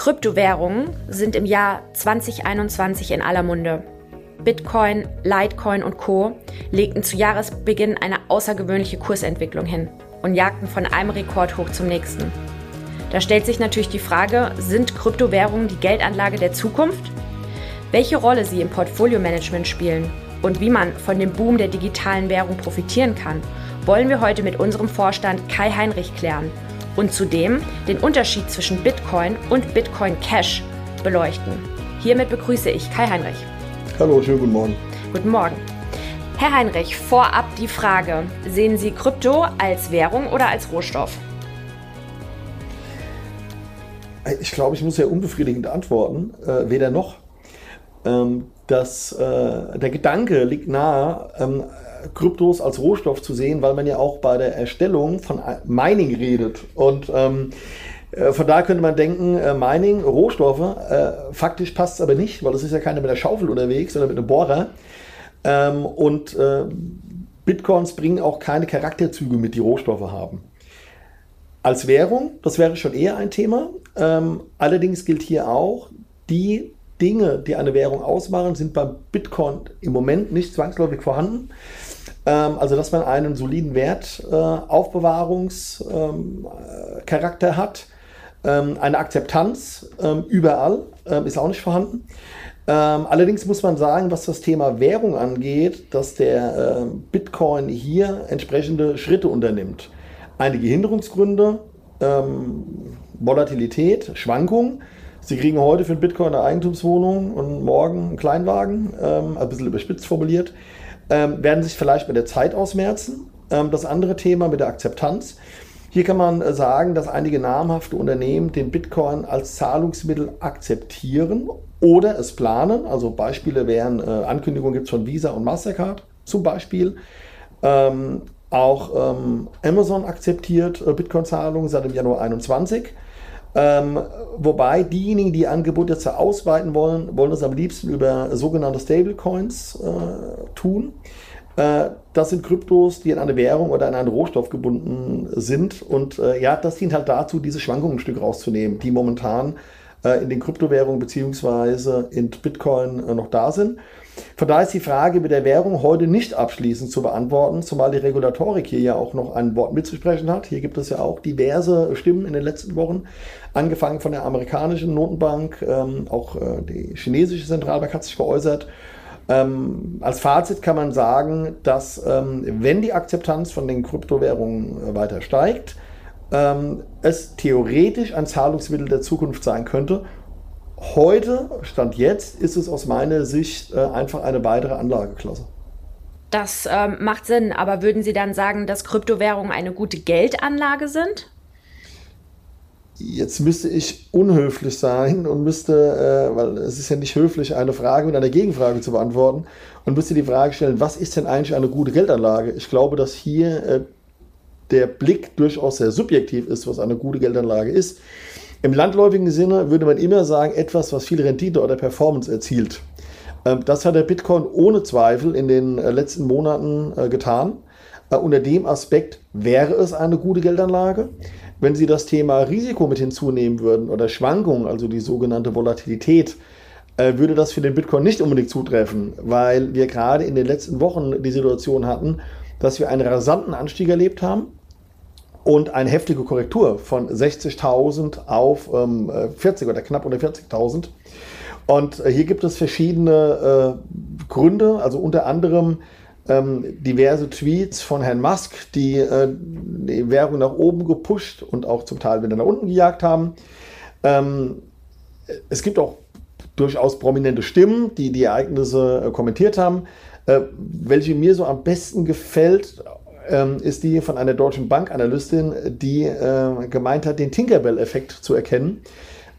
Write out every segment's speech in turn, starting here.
Kryptowährungen sind im Jahr 2021 in aller Munde. Bitcoin, Litecoin und Co. legten zu Jahresbeginn eine außergewöhnliche Kursentwicklung hin und jagten von einem Rekord hoch zum nächsten. Da stellt sich natürlich die Frage, sind Kryptowährungen die Geldanlage der Zukunft? Welche Rolle sie im Portfolio-Management spielen und wie man von dem Boom der digitalen Währung profitieren kann, wollen wir heute mit unserem Vorstand Kai Heinrich klären und zudem den Unterschied zwischen Bitcoin und Bitcoin Cash beleuchten. Hiermit begrüße ich Kai Heinrich. Hallo, schönen guten Morgen. Guten Morgen. Herr Heinrich, vorab die Frage, sehen Sie Krypto als Währung oder als Rohstoff? Ich glaube, ich muss ja unbefriedigend antworten. Äh, weder noch. Ähm, das, äh, der Gedanke liegt nahe, ähm, Kryptos als Rohstoff zu sehen, weil man ja auch bei der Erstellung von Mining redet. Und ähm, äh, von daher könnte man denken, äh, Mining, Rohstoffe, äh, faktisch passt es aber nicht, weil es ist ja keiner mit der Schaufel unterwegs, sondern mit einem Bohrer. Ähm, und äh, Bitcoins bringen auch keine Charakterzüge mit, die Rohstoffe haben. Als Währung, das wäre schon eher ein Thema. Ähm, allerdings gilt hier auch, die Dinge, die eine Währung ausmachen, sind beim Bitcoin im Moment nicht zwangsläufig vorhanden. Ähm, also, dass man einen soliden Wertaufbewahrungscharakter ähm, äh, hat. Ähm, eine Akzeptanz ähm, überall ähm, ist auch nicht vorhanden. Ähm, allerdings muss man sagen, was das Thema Währung angeht, dass der Bitcoin hier entsprechende Schritte unternimmt. Einige Hinderungsgründe, Volatilität, Schwankungen Sie kriegen heute für einen Bitcoin eine Eigentumswohnung und morgen einen Kleinwagen, ähm, ein bisschen überspitzt formuliert, ähm, werden sich vielleicht mit der Zeit ausmerzen. Ähm, das andere Thema mit der Akzeptanz. Hier kann man äh, sagen, dass einige namhafte Unternehmen den Bitcoin als Zahlungsmittel akzeptieren oder es planen. Also Beispiele wären, äh, Ankündigungen gibt es von Visa und Mastercard zum Beispiel. Ähm, auch ähm, Amazon akzeptiert äh, Bitcoin-Zahlungen seit dem Januar 2021. Ähm, wobei diejenigen, die Angebote jetzt ausweiten wollen, wollen es am liebsten über sogenannte Stablecoins äh, tun. Äh, das sind Kryptos, die in eine Währung oder in einen Rohstoff gebunden sind. Und äh, ja, das dient halt dazu, diese Schwankungen ein Stück rauszunehmen, die momentan äh, in den Kryptowährungen bzw. in Bitcoin äh, noch da sind. Von daher ist die Frage mit der Währung heute nicht abschließend zu beantworten, zumal die Regulatorik hier ja auch noch ein Wort mitzusprechen hat. Hier gibt es ja auch diverse Stimmen in den letzten Wochen, angefangen von der amerikanischen Notenbank, ähm, auch äh, die chinesische Zentralbank hat sich geäußert. Ähm, als Fazit kann man sagen, dass ähm, wenn die Akzeptanz von den Kryptowährungen äh, weiter steigt, ähm, es theoretisch ein Zahlungsmittel der Zukunft sein könnte Heute, Stand jetzt, ist es aus meiner Sicht äh, einfach eine weitere Anlageklasse. Das ähm, macht Sinn, aber würden Sie dann sagen, dass Kryptowährungen eine gute Geldanlage sind? Jetzt müsste ich unhöflich sein und müsste, äh, weil es ist ja nicht höflich, eine Frage mit einer Gegenfrage zu beantworten und müsste die Frage stellen, was ist denn eigentlich eine gute Geldanlage? Ich glaube, dass hier äh, der Blick durchaus sehr subjektiv ist, was eine gute Geldanlage ist. Im landläufigen Sinne würde man immer sagen, etwas, was viel Rendite oder Performance erzielt. Ähm, das hat der Bitcoin ohne Zweifel in den äh, letzten Monaten äh, getan. Äh, unter dem Aspekt wäre es eine gute Geldanlage. Wenn Sie das Thema Risiko mit hinzunehmen würden oder Schwankungen, also die sogenannte Volatilität, würde das für den Bitcoin nicht unbedingt zutreffen, weil wir gerade in den letzten Wochen die Situation hatten, dass wir einen rasanten Anstieg erlebt haben und eine heftige Korrektur von 60.000 auf ähm, 40 oder knapp unter 40.000. Und äh, hier gibt es verschiedene äh, Gründe, also unter anderem ähm, diverse Tweets von Herrn Musk, die äh, die Währung nach oben gepusht und auch zum Teil wieder nach unten gejagt haben. Ähm, es gibt auch durchaus prominente Stimmen, die die Ereignisse äh, kommentiert haben. Äh, welche mir so am besten gefällt, ähm, ist die von einer deutschen Bankanalystin, die äh, gemeint hat, den Tinkerbell-Effekt zu erkennen.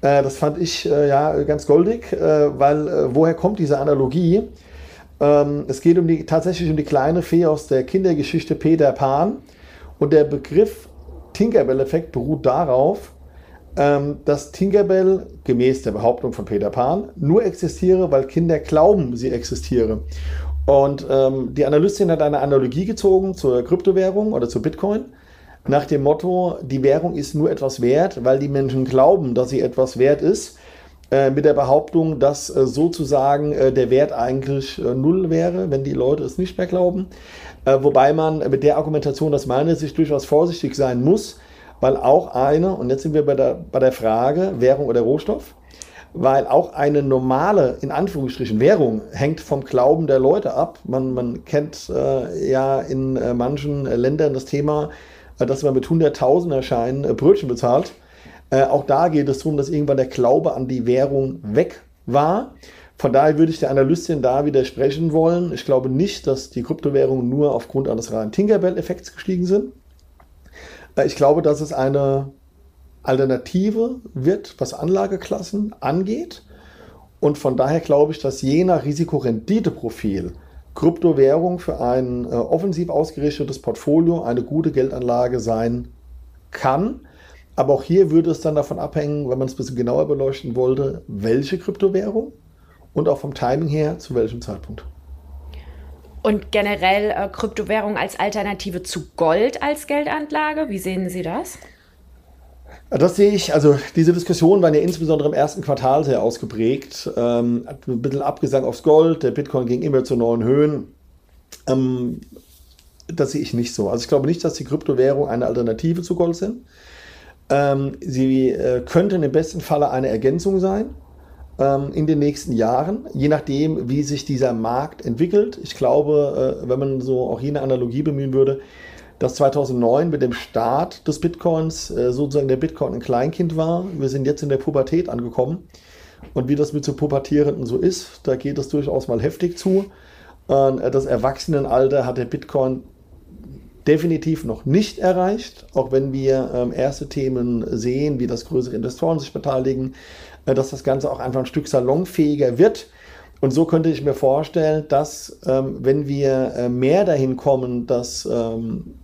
Äh, das fand ich äh, ja ganz goldig, äh, weil äh, woher kommt diese Analogie? Ähm, es geht um die, tatsächlich um die kleine Fee aus der Kindergeschichte Peter Pan. Und der Begriff Tinkerbell-Effekt beruht darauf, ähm, dass Tinkerbell gemäß der Behauptung von Peter Pan nur existiere, weil Kinder glauben, sie existiere. Und ähm, die Analystin hat eine Analogie gezogen zur Kryptowährung oder zu Bitcoin. nach dem Motto, die Währung ist nur etwas wert, weil die Menschen glauben, dass sie etwas wert ist, äh, mit der Behauptung, dass äh, sozusagen äh, der Wert eigentlich äh, null wäre, wenn die Leute es nicht mehr glauben. Äh, wobei man mit der Argumentation aus meiner Sicht durchaus vorsichtig sein muss, weil auch eine, und jetzt sind wir bei der, bei der Frage Währung oder Rohstoff, weil auch eine normale, in Anführungsstrichen, Währung hängt vom Glauben der Leute ab. Man, man kennt äh, ja in äh, manchen Ländern das Thema, äh, dass man mit Hunderttausenderscheinen äh, Brötchen bezahlt. Äh, auch da geht es darum, dass irgendwann der Glaube an die Währung weg war. Von daher würde ich der Analystin da widersprechen wollen. Ich glaube nicht, dass die Kryptowährungen nur aufgrund eines reinen Tinkerbell-Effekts gestiegen sind. Äh, ich glaube, dass es eine Alternative wird, was Anlageklassen angeht. Und von daher glaube ich, dass je nach Risikorenditeprofil Kryptowährung für ein äh, offensiv ausgerichtetes Portfolio eine gute Geldanlage sein kann. Aber auch hier würde es dann davon abhängen, wenn man es ein bisschen genauer beleuchten wollte, welche Kryptowährung und auch vom Timing her zu welchem Zeitpunkt. Und generell äh, Kryptowährung als Alternative zu Gold als Geldanlage, wie sehen Sie das? Das sehe ich, also diese Diskussionen waren ja insbesondere im ersten Quartal sehr ausgeprägt. Ähm, ein bisschen Abgesang aufs Gold, der Bitcoin ging immer zu neuen Höhen. Ähm, das sehe ich nicht so. Also ich glaube nicht, dass die Kryptowährungen eine Alternative zu Gold sind. Ähm, sie äh, könnten im besten Falle eine Ergänzung sein ähm, in den nächsten Jahren, je nachdem, wie sich dieser Markt entwickelt. Ich glaube, äh, wenn man so auch hier eine Analogie bemühen würde, dass 2009 mit dem Start des Bitcoins äh, sozusagen der Bitcoin ein Kleinkind war. Wir sind jetzt in der Pubertät angekommen. Und wie das mit so Pubertierenden so ist, da geht es durchaus mal heftig zu. Äh, das Erwachsenenalter hat der Bitcoin definitiv noch nicht erreicht, auch wenn wir ähm, erste Themen sehen, wie das größere Investoren sich beteiligen, äh, dass das Ganze auch einfach ein Stück salonfähiger wird. Und so könnte ich mir vorstellen, dass ähm, wenn wir mehr dahin kommen, dass ähm,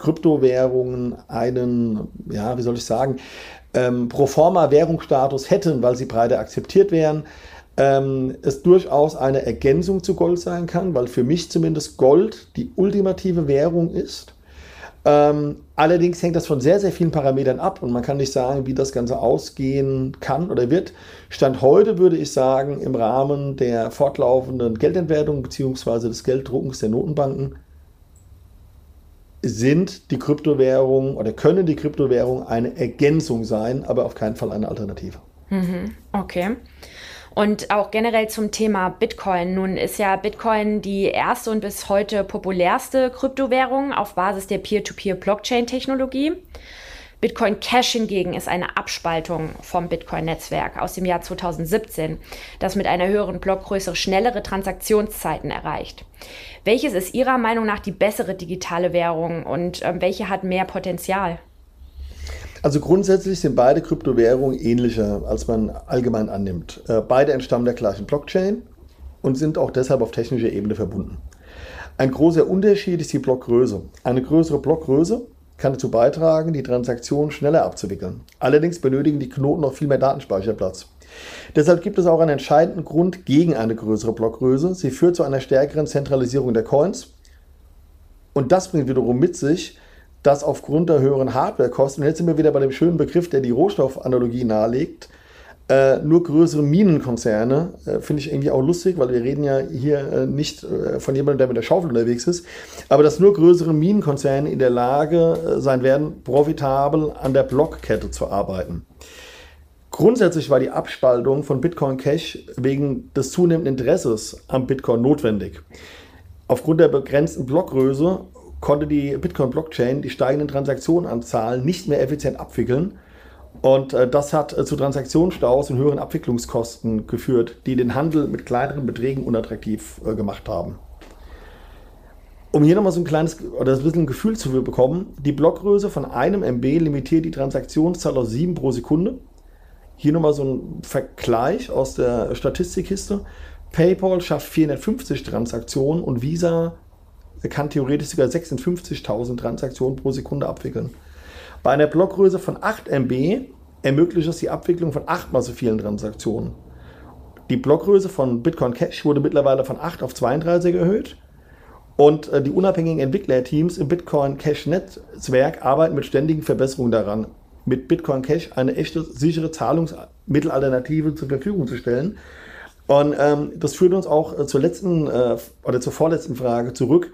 Kryptowährungen einen, ja, wie soll ich sagen, ähm, proforma Währungsstatus hätten, weil sie breiter akzeptiert wären, ähm, es durchaus eine Ergänzung zu Gold sein kann, weil für mich zumindest Gold die ultimative Währung ist. Ähm, allerdings hängt das von sehr, sehr vielen Parametern ab und man kann nicht sagen, wie das Ganze ausgehen kann oder wird. Stand heute würde ich sagen, im Rahmen der fortlaufenden Geldentwertung bzw. des Gelddruckens der Notenbanken sind die Kryptowährungen oder können die Kryptowährungen eine Ergänzung sein, aber auf keinen Fall eine Alternative. Mhm, okay. Und auch generell zum Thema Bitcoin. Nun ist ja Bitcoin die erste und bis heute populärste Kryptowährung auf Basis der Peer-to-Peer-Blockchain-Technologie. Bitcoin Cash hingegen ist eine Abspaltung vom Bitcoin-Netzwerk aus dem Jahr 2017, das mit einer höheren Blockgröße schnellere Transaktionszeiten erreicht. Welches ist Ihrer Meinung nach die bessere digitale Währung und äh, welche hat mehr Potenzial? Also grundsätzlich sind beide Kryptowährungen ähnlicher, als man allgemein annimmt. Äh, beide entstammen der gleichen Blockchain und sind auch deshalb auf technischer Ebene verbunden. Ein großer Unterschied ist die Blockgröße. Eine größere Blockgröße kann dazu beitragen, die Transaktion schneller abzuwickeln. Allerdings benötigen die Knoten noch viel mehr Datenspeicherplatz. Deshalb gibt es auch einen entscheidenden Grund gegen eine größere Blockgröße. Sie führt zu einer stärkeren Zentralisierung der Coins. Und das bringt wiederum mit sich, dass aufgrund der höheren Hardwarekosten, und jetzt sind wir wieder bei dem schönen Begriff, der die Rohstoffanalogie nahelegt, äh, nur größere Minenkonzerne, äh, finde ich irgendwie auch lustig, weil wir reden ja hier äh, nicht äh, von jemandem, der mit der Schaufel unterwegs ist, aber dass nur größere Minenkonzerne in der Lage äh, sein werden, profitabel an der Blockkette zu arbeiten. Grundsätzlich war die Abspaltung von Bitcoin Cash wegen des zunehmenden Interesses am Bitcoin notwendig. Aufgrund der begrenzten Blockgröße konnte die Bitcoin-Blockchain die steigenden Transaktionenanzahlen nicht mehr effizient abwickeln. Und äh, das hat äh, zu Transaktionsstaus und höheren Abwicklungskosten geführt, die den Handel mit kleineren Beträgen unattraktiv äh, gemacht haben. Um hier nochmal so ein kleines oder ein bisschen ein Gefühl zu bekommen, die Blockgröße von einem MB limitiert die Transaktionszahl auf 7 pro Sekunde. Hier nochmal so ein Vergleich aus der Statistikkiste. PayPal schafft 450 Transaktionen und Visa kann theoretisch sogar 56.000 Transaktionen pro Sekunde abwickeln. Bei einer Blockgröße von 8 MB ermöglicht es die Abwicklung von achtmal so vielen Transaktionen. Die Blockgröße von Bitcoin Cash wurde mittlerweile von 8 auf 32 erhöht Und äh, die unabhängigen Entwicklerteams im Bitcoin Cash Netzwerk arbeiten mit ständigen Verbesserungen daran, mit Bitcoin Cash eine echte, sichere Zahlungsmittelalternative zur Verfügung zu stellen. Und ähm, das führt uns auch äh, zur letzten äh, oder zur vorletzten Frage zurück.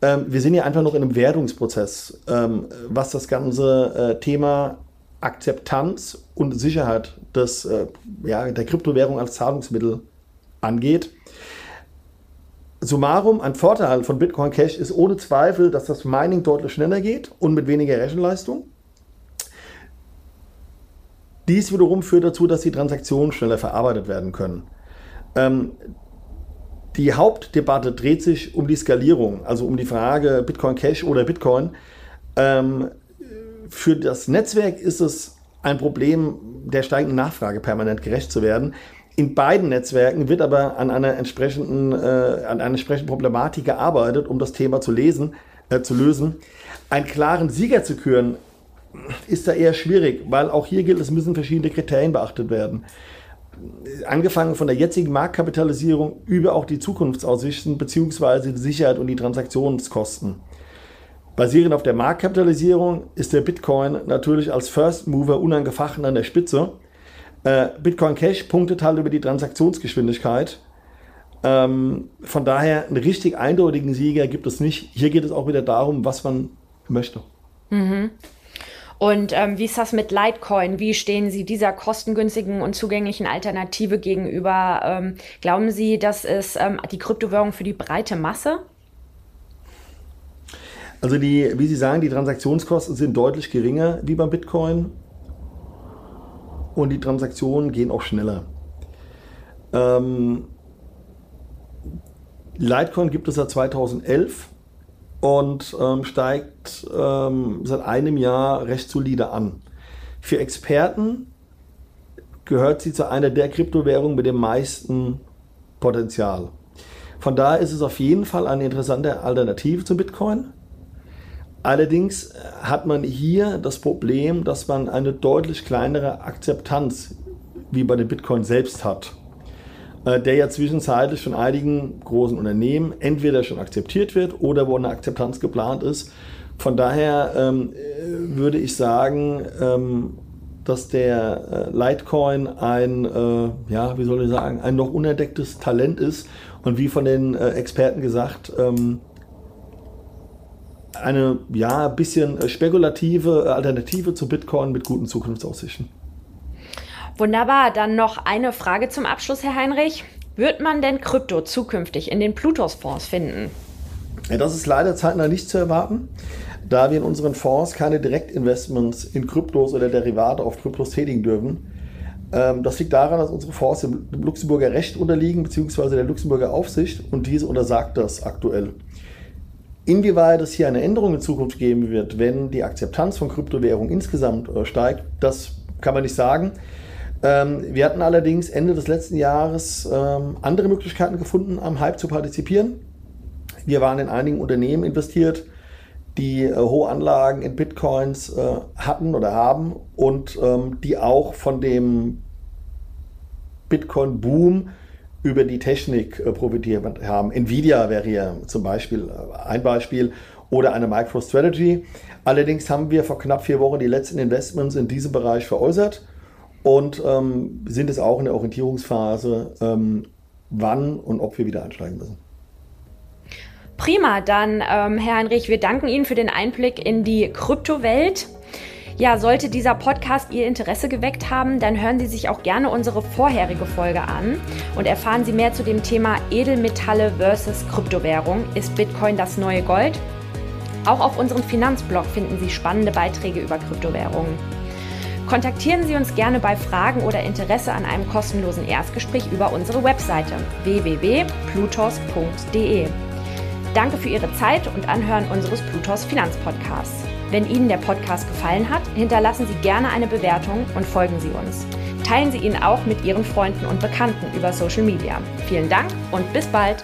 Ähm, wir sind ja einfach noch in einem Wertungsprozess, ähm, was das ganze äh, Thema Akzeptanz und Sicherheit des, äh, ja, der Kryptowährung als Zahlungsmittel angeht. Summarum, ein Vorteil von Bitcoin Cash ist ohne Zweifel, dass das Mining deutlich schneller geht und mit weniger Rechenleistung. Dies wiederum führt dazu, dass die Transaktionen schneller verarbeitet werden können. Ähm, die Hauptdebatte dreht sich um die Skalierung, also um die Frage Bitcoin Cash oder Bitcoin. Ähm, für das Netzwerk ist es ein Problem der steigenden Nachfrage permanent gerecht zu werden. In beiden Netzwerken wird aber an einer entsprechenden, äh, an einer entsprechenden Problematik gearbeitet, um das Thema zu lesen, äh, zu lösen. Einen klaren Sieger zu küren, ist da eher schwierig, weil auch hier gilt, es müssen verschiedene Kriterien beachtet werden. Angefangen von der jetzigen Marktkapitalisierung über auch die Zukunftsaussichten bzw. die Sicherheit und die Transaktionskosten. Basierend auf der Marktkapitalisierung ist der Bitcoin natürlich als First Mover unangefochten an der Spitze. Äh, Bitcoin Cash punktet halt über die Transaktionsgeschwindigkeit. Ähm, von daher einen richtig eindeutigen Sieger gibt es nicht. Hier geht es auch wieder darum, was man möchte. Mhm. Und ähm, wie ist das mit Litecoin? Wie stehen Sie dieser kostengünstigen und zugänglichen Alternative gegenüber? Ähm, glauben Sie, das ist ähm, die Kryptowährung für die breite Masse? Also die, wie Sie sagen, die Transaktionskosten sind deutlich geringer wie beim Bitcoin und die Transaktionen gehen auch schneller. Ähm, Litecoin gibt es seit 2011 und ähm, steigt ähm, seit einem Jahr recht solide an. Für Experten gehört sie zu einer der Kryptowährungen mit dem meisten Potenzial. Von daher ist es auf jeden Fall eine interessante Alternative zu Bitcoin. Allerdings hat man hier das Problem, dass man eine deutlich kleinere Akzeptanz wie bei dem Bitcoin selbst hat, der ja zwischenzeitlich von einigen großen Unternehmen entweder schon akzeptiert wird oder wo eine Akzeptanz geplant ist. Von daher ähm, würde ich sagen, ähm, dass der äh, Litecoin ein, äh, ja, wie soll ich sagen, ein noch unentdecktes Talent ist und wie von den äh, Experten gesagt, ähm, eine ja, bisschen äh, spekulative äh, Alternative zu Bitcoin mit guten Zukunftsaussichten. Wunderbar, dann noch eine Frage zum Abschluss, Herr Heinrich. Wird man denn Krypto zukünftig in den Plutos-Fonds finden? Das ist leider zeitnah nicht zu erwarten, da wir in unseren Fonds keine Direktinvestments in Kryptos oder Derivate auf Kryptos tätigen dürfen. Ähm, das liegt daran, dass unsere Fonds dem Luxemburger Recht unterliegen, beziehungsweise der Luxemburger Aufsicht, und diese untersagt das aktuell. Inwieweit es hier eine Änderung in Zukunft geben wird, wenn die Akzeptanz von Kryptowährungen insgesamt äh, steigt, das kann man nicht sagen. Ähm, wir hatten allerdings Ende des letzten Jahres ähm, andere Möglichkeiten gefunden, am Hype zu partizipieren. Wir waren in einigen Unternehmen investiert, die äh, hohe Anlagen in Bitcoins äh, hatten oder haben und ähm, die auch von dem Bitcoin-Boom über die Technik äh, profitiert haben. Nvidia wäre hier zum Beispiel äh, ein Beispiel oder eine MicroStrategy. Allerdings haben wir vor knapp vier Wochen die letzten Investments in diesem Bereich veräußert und ähm, sind es auch in der Orientierungsphase, ähm, wann und ob wir wieder einsteigen müssen. Prima, dann ähm, Herr Heinrich, wir danken Ihnen für den Einblick in die Kryptowelt. Ja, sollte dieser Podcast Ihr Interesse geweckt haben, dann hören Sie sich auch gerne unsere vorherige Folge an und erfahren Sie mehr zu dem Thema Edelmetalle versus Kryptowährung. Ist Bitcoin das neue Gold? Auch auf unserem Finanzblog finden Sie spannende Beiträge über Kryptowährungen. Kontaktieren Sie uns gerne bei Fragen oder Interesse an einem kostenlosen Erstgespräch über unsere Webseite www.plutos.de. Danke für Ihre Zeit und Anhören unseres Plutos Finanzpodcasts. Wenn Ihnen der Podcast gefallen hat, hinterlassen Sie gerne eine Bewertung und folgen Sie uns. Teilen Sie ihn auch mit Ihren Freunden und Bekannten über Social Media. Vielen Dank und bis bald!